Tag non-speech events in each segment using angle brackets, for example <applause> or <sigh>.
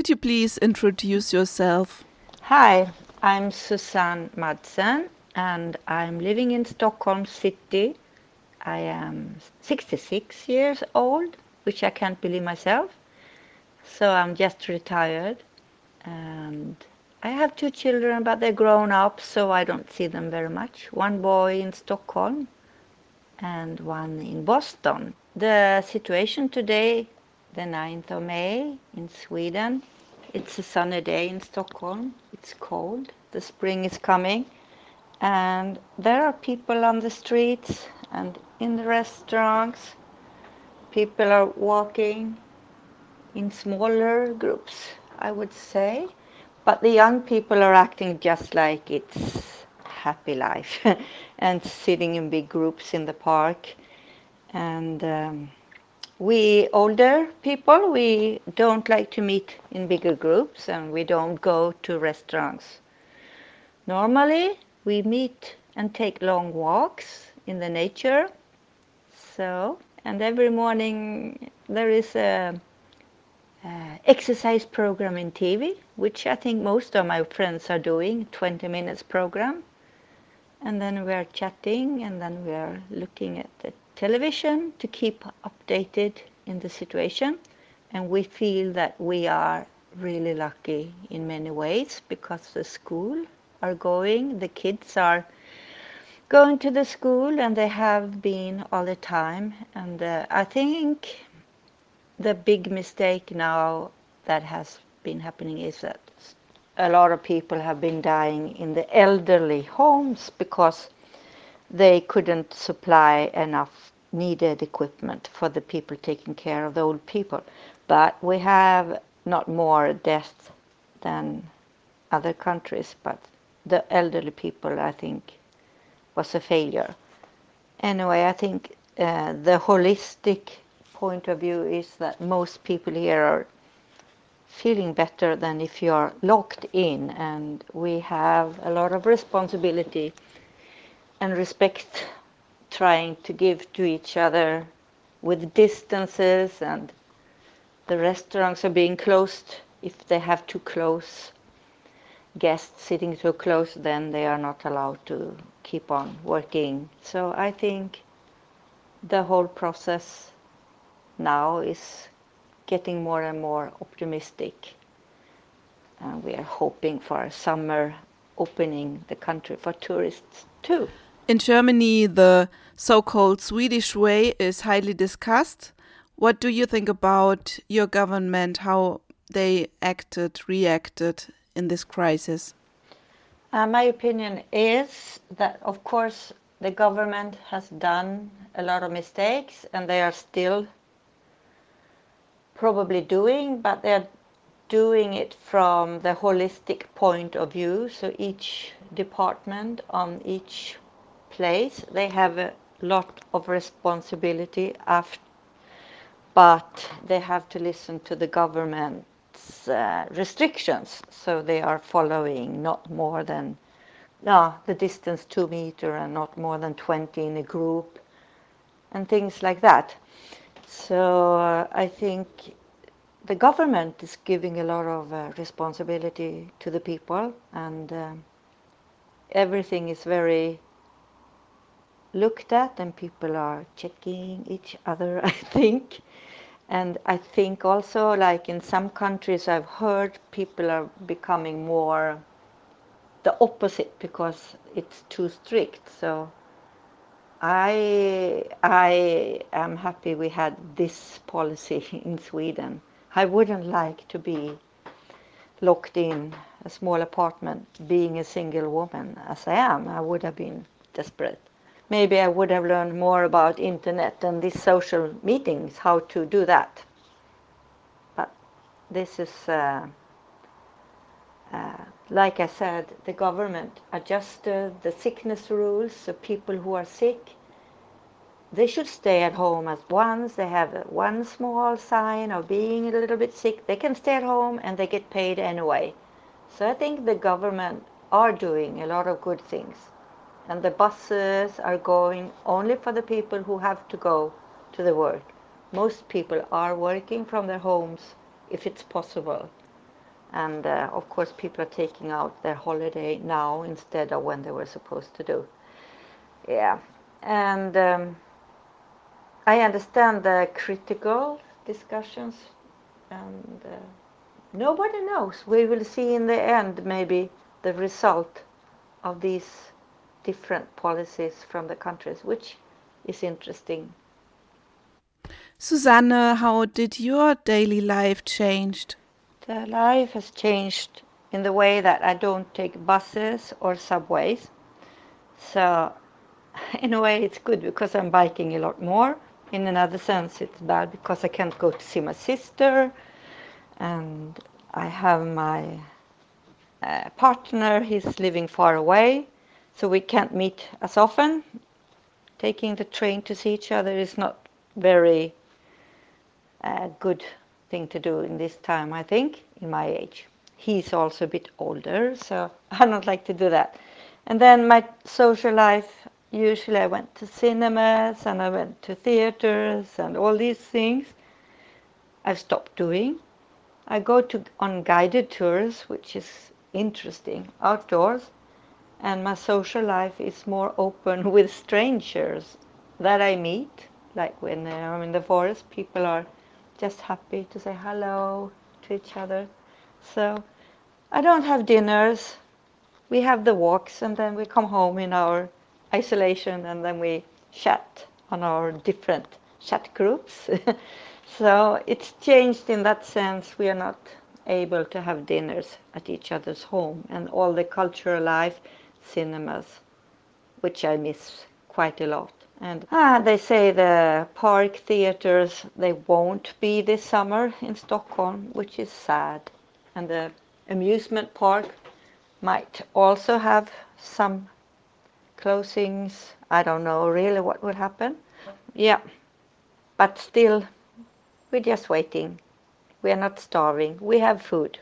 Could you please introduce yourself? Hi, I'm Susanne Madsen and I'm living in Stockholm City. I am 66 years old, which I can't believe myself. So I'm just retired and I have two children, but they're grown up, so I don't see them very much. One boy in Stockholm and one in Boston. The situation today, the 9th of May in Sweden, it's a sunny day in Stockholm. It's cold. The spring is coming. And there are people on the streets and in the restaurants. People are walking in smaller groups, I would say. But the young people are acting just like it's happy life <laughs> and sitting in big groups in the park. And um, we older people, we don't like to meet in bigger groups and we don't go to restaurants. Normally, we meet and take long walks in the nature. So, and every morning there is a exercise program in TV, which I think most of my friends are doing, 20 minutes program. And then we are chatting and then we are looking at the television to keep updated in the situation. And we feel that we are really lucky in many ways because the school are going, the kids are going to the school and they have been all the time. And uh, I think the big mistake now that has been happening is that a lot of people have been dying in the elderly homes because they couldn't supply enough needed equipment for the people taking care of the old people. But we have not more deaths than other countries, but the elderly people, I think, was a failure. Anyway, I think uh, the holistic point of view is that most people here are feeling better than if you are locked in and we have a lot of responsibility and respect trying to give to each other with distances and the restaurants are being closed if they have too close guests sitting too close then they are not allowed to keep on working so i think the whole process now is getting more and more optimistic. and we are hoping for a summer opening the country for tourists too. In Germany, the so called Swedish way is highly discussed. What do you think about your government, how they acted, reacted in this crisis? Uh, my opinion is that, of course, the government has done a lot of mistakes and they are still probably doing, but they're doing it from the holistic point of view. So each department on each place, they have a lot of responsibility after, but they have to listen to the government's uh, restrictions. So they are following not more than no, the distance two meter and not more than 20 in a group and things like that. So uh, I think the government is giving a lot of uh, responsibility to the people, and uh, everything is very looked at, and people are checking each other. <laughs> I think. And I think also, like in some countries, I've heard people are becoming more the opposite because it's too strict. So I I am happy we had this policy <laughs> in Sweden. I wouldn't like to be locked in a small apartment being a single woman as I am. I would have been desperate. Maybe I would have learned more about internet and these social meetings, how to do that. But this is, uh, uh, like I said, the government adjusted the sickness rules so people who are sick they should stay at home as once. They have one small sign of being a little bit sick. They can stay at home and they get paid anyway. So i think the government are doing a lot of good things and the buses are going only for the people who have to go to the work most people are working from their homes if it's possible And uh, of course, people are taking out their holiday now instead of when they were supposed to do. Yeah, and um, I understand the critical discussions, and uh, nobody knows. We will see in the end maybe the result of these different policies from the countries, which is interesting. Susanne, how did your daily life changed? The life has changed in the way that I don't take buses or subways. So <laughs> in a way it's good because I'm biking a lot more. In another sense it's bad because I can't go to see my sister and I have my uh, partner, he's living far away, so we can't meet as often. Taking the train to see each other is not very uh, good thing to do in this time, I think, in my age. He's also a bit older, so <laughs> I don't like to do that. And then my social life, usually I went to cinemas and I went to theaters and all these things. I've stopped doing. I go to on guided tours, which is interesting, outdoors, and my social life is more open <laughs> with strangers that I meet. Like when uh, I'm in the forest, people are just happy to say hello to each other. So I don't have dinners. We have the walks and then we come home in our isolation and then we chat on our different chat groups. <laughs> so it's changed in that sense. We are not able to have dinners at each other's home and all the cultural life, cinemas, which I miss quite a lot. And ah, they say the park theaters they won't be this summer in Stockholm, which is sad. And the amusement park might also have some closings. I don't know really what will happen. Yeah, but still, we're just waiting. We are not starving. We have food.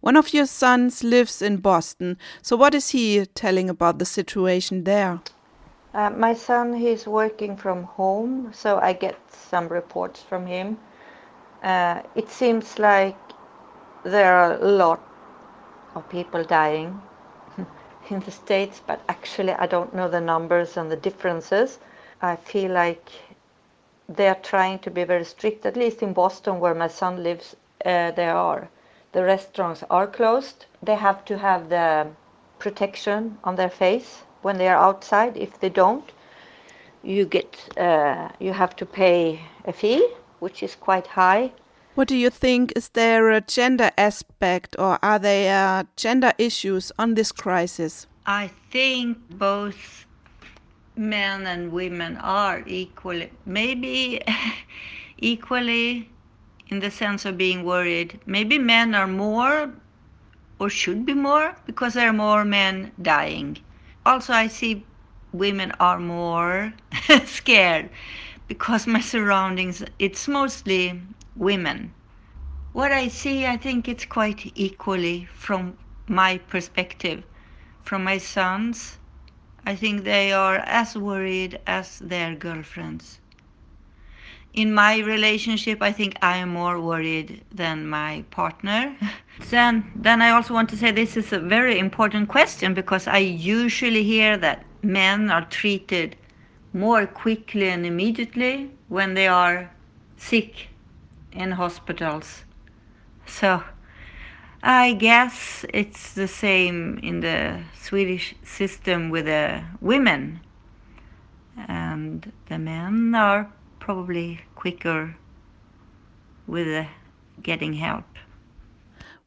One of your sons lives in Boston. So, what is he telling about the situation there? Uh, my son, he's working from home, so I get some reports from him. Uh, it seems like there are a lot of people dying <laughs> in the States, but actually, I don't know the numbers and the differences. I feel like they're trying to be very strict, at least in Boston, where my son lives, uh, they are. The restaurants are closed. They have to have the protection on their face when they are outside. If they don't, you get uh, you have to pay a fee, which is quite high. What do you think? Is there a gender aspect, or are there gender issues on this crisis? I think both men and women are equally, maybe <laughs> equally in the sense of being worried. Maybe men are more or should be more because there are more men dying also I see women are more <laughs> scared because my surroundings it's mostly women. What I see I think it's quite equally from my perspective. From my sons, I think they are as worried as their girlfriends. In my relationship, I think I am more worried than my partner. <laughs> then, then I also want to say this is a very important question because I usually hear that men are treated more quickly and immediately when they are sick in hospitals. So I guess it's the same in the Swedish system with the women. And the men are probably quicker with uh, getting help.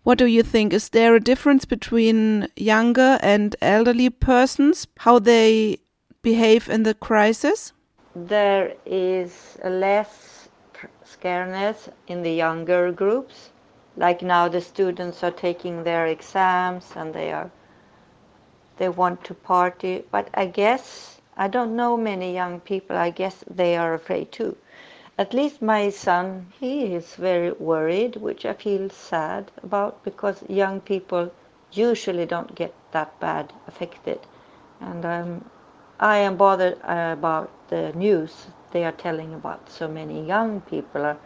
What do you think? Is there a difference between younger and elderly persons, how they behave in the crisis? There is less scareness in the younger groups. Like now the students are taking their exams and they are they want to party, but I guess I don't know many young people. I guess they are afraid too. At least my son, he is very worried, which I feel sad about because young people usually don't get that bad affected. And um, I am bothered about the news they are telling about so many young people are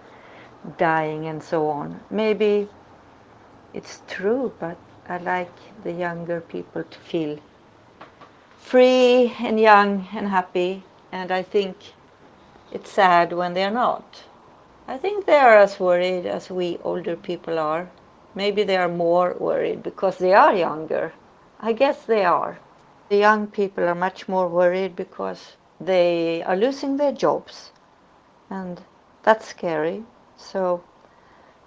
dying and so on. Maybe it's true, but I like the younger people to feel free and young and happy, and I think it's sad when they're not. I think they are as worried as we older people are. Maybe they are more worried because they are younger. I guess they are. The young people are much more worried because they are losing their jobs, and that's scary. So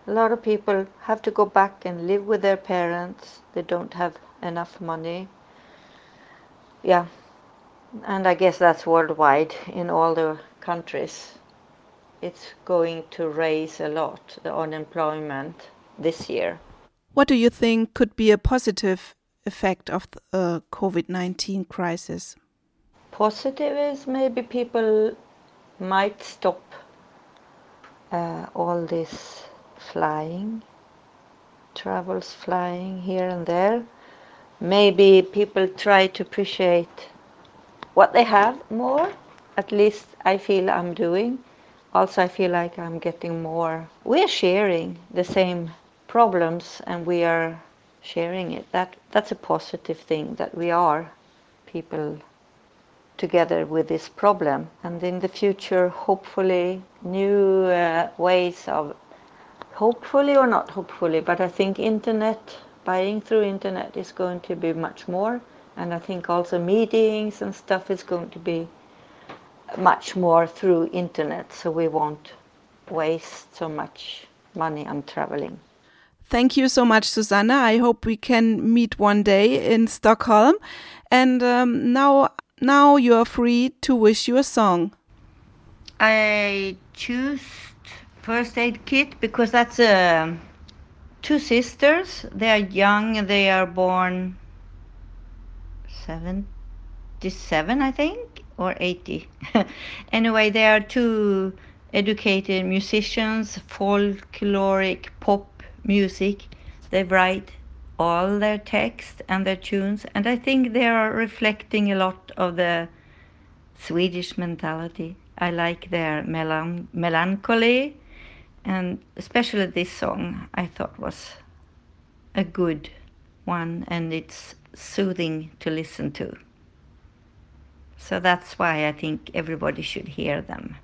a lot of people have to go back and live with their parents. They don't have enough money. Yeah, and I guess that's worldwide in all the countries. It's going to raise a lot the unemployment this year. What do you think could be a positive effect of the uh, COVID 19 crisis? Positive is maybe people might stop uh, all this flying, travels flying here and there. Maybe people try to appreciate what they have more. At least I feel I'm doing. Also, I feel like I'm getting more. We're sharing the same problems and we are sharing it. That, that's a positive thing that we are people together with this problem. And in the future, hopefully, new uh, ways of hopefully or not hopefully, but I think internet, buying through internet is going to be much more. And I think also meetings and stuff is going to be much more through internet. So we won't waste so much money on traveling. Thank you so much, Susanne. I hope we can meet one day in Stockholm. And um, now, now you are free to wish you a song. I choose first aid kit because that's uh, two sisters. They are young. They are born 77, I think, or 80. <laughs> anyway, they are two educated musicians, folkloric pop music. They write all their text and their tunes, and I think they are reflecting a lot of the Swedish mentality. I like their melan- melancholy and especially this song I thought was a good one and it's soothing to listen to. So that's why I think everybody should hear them.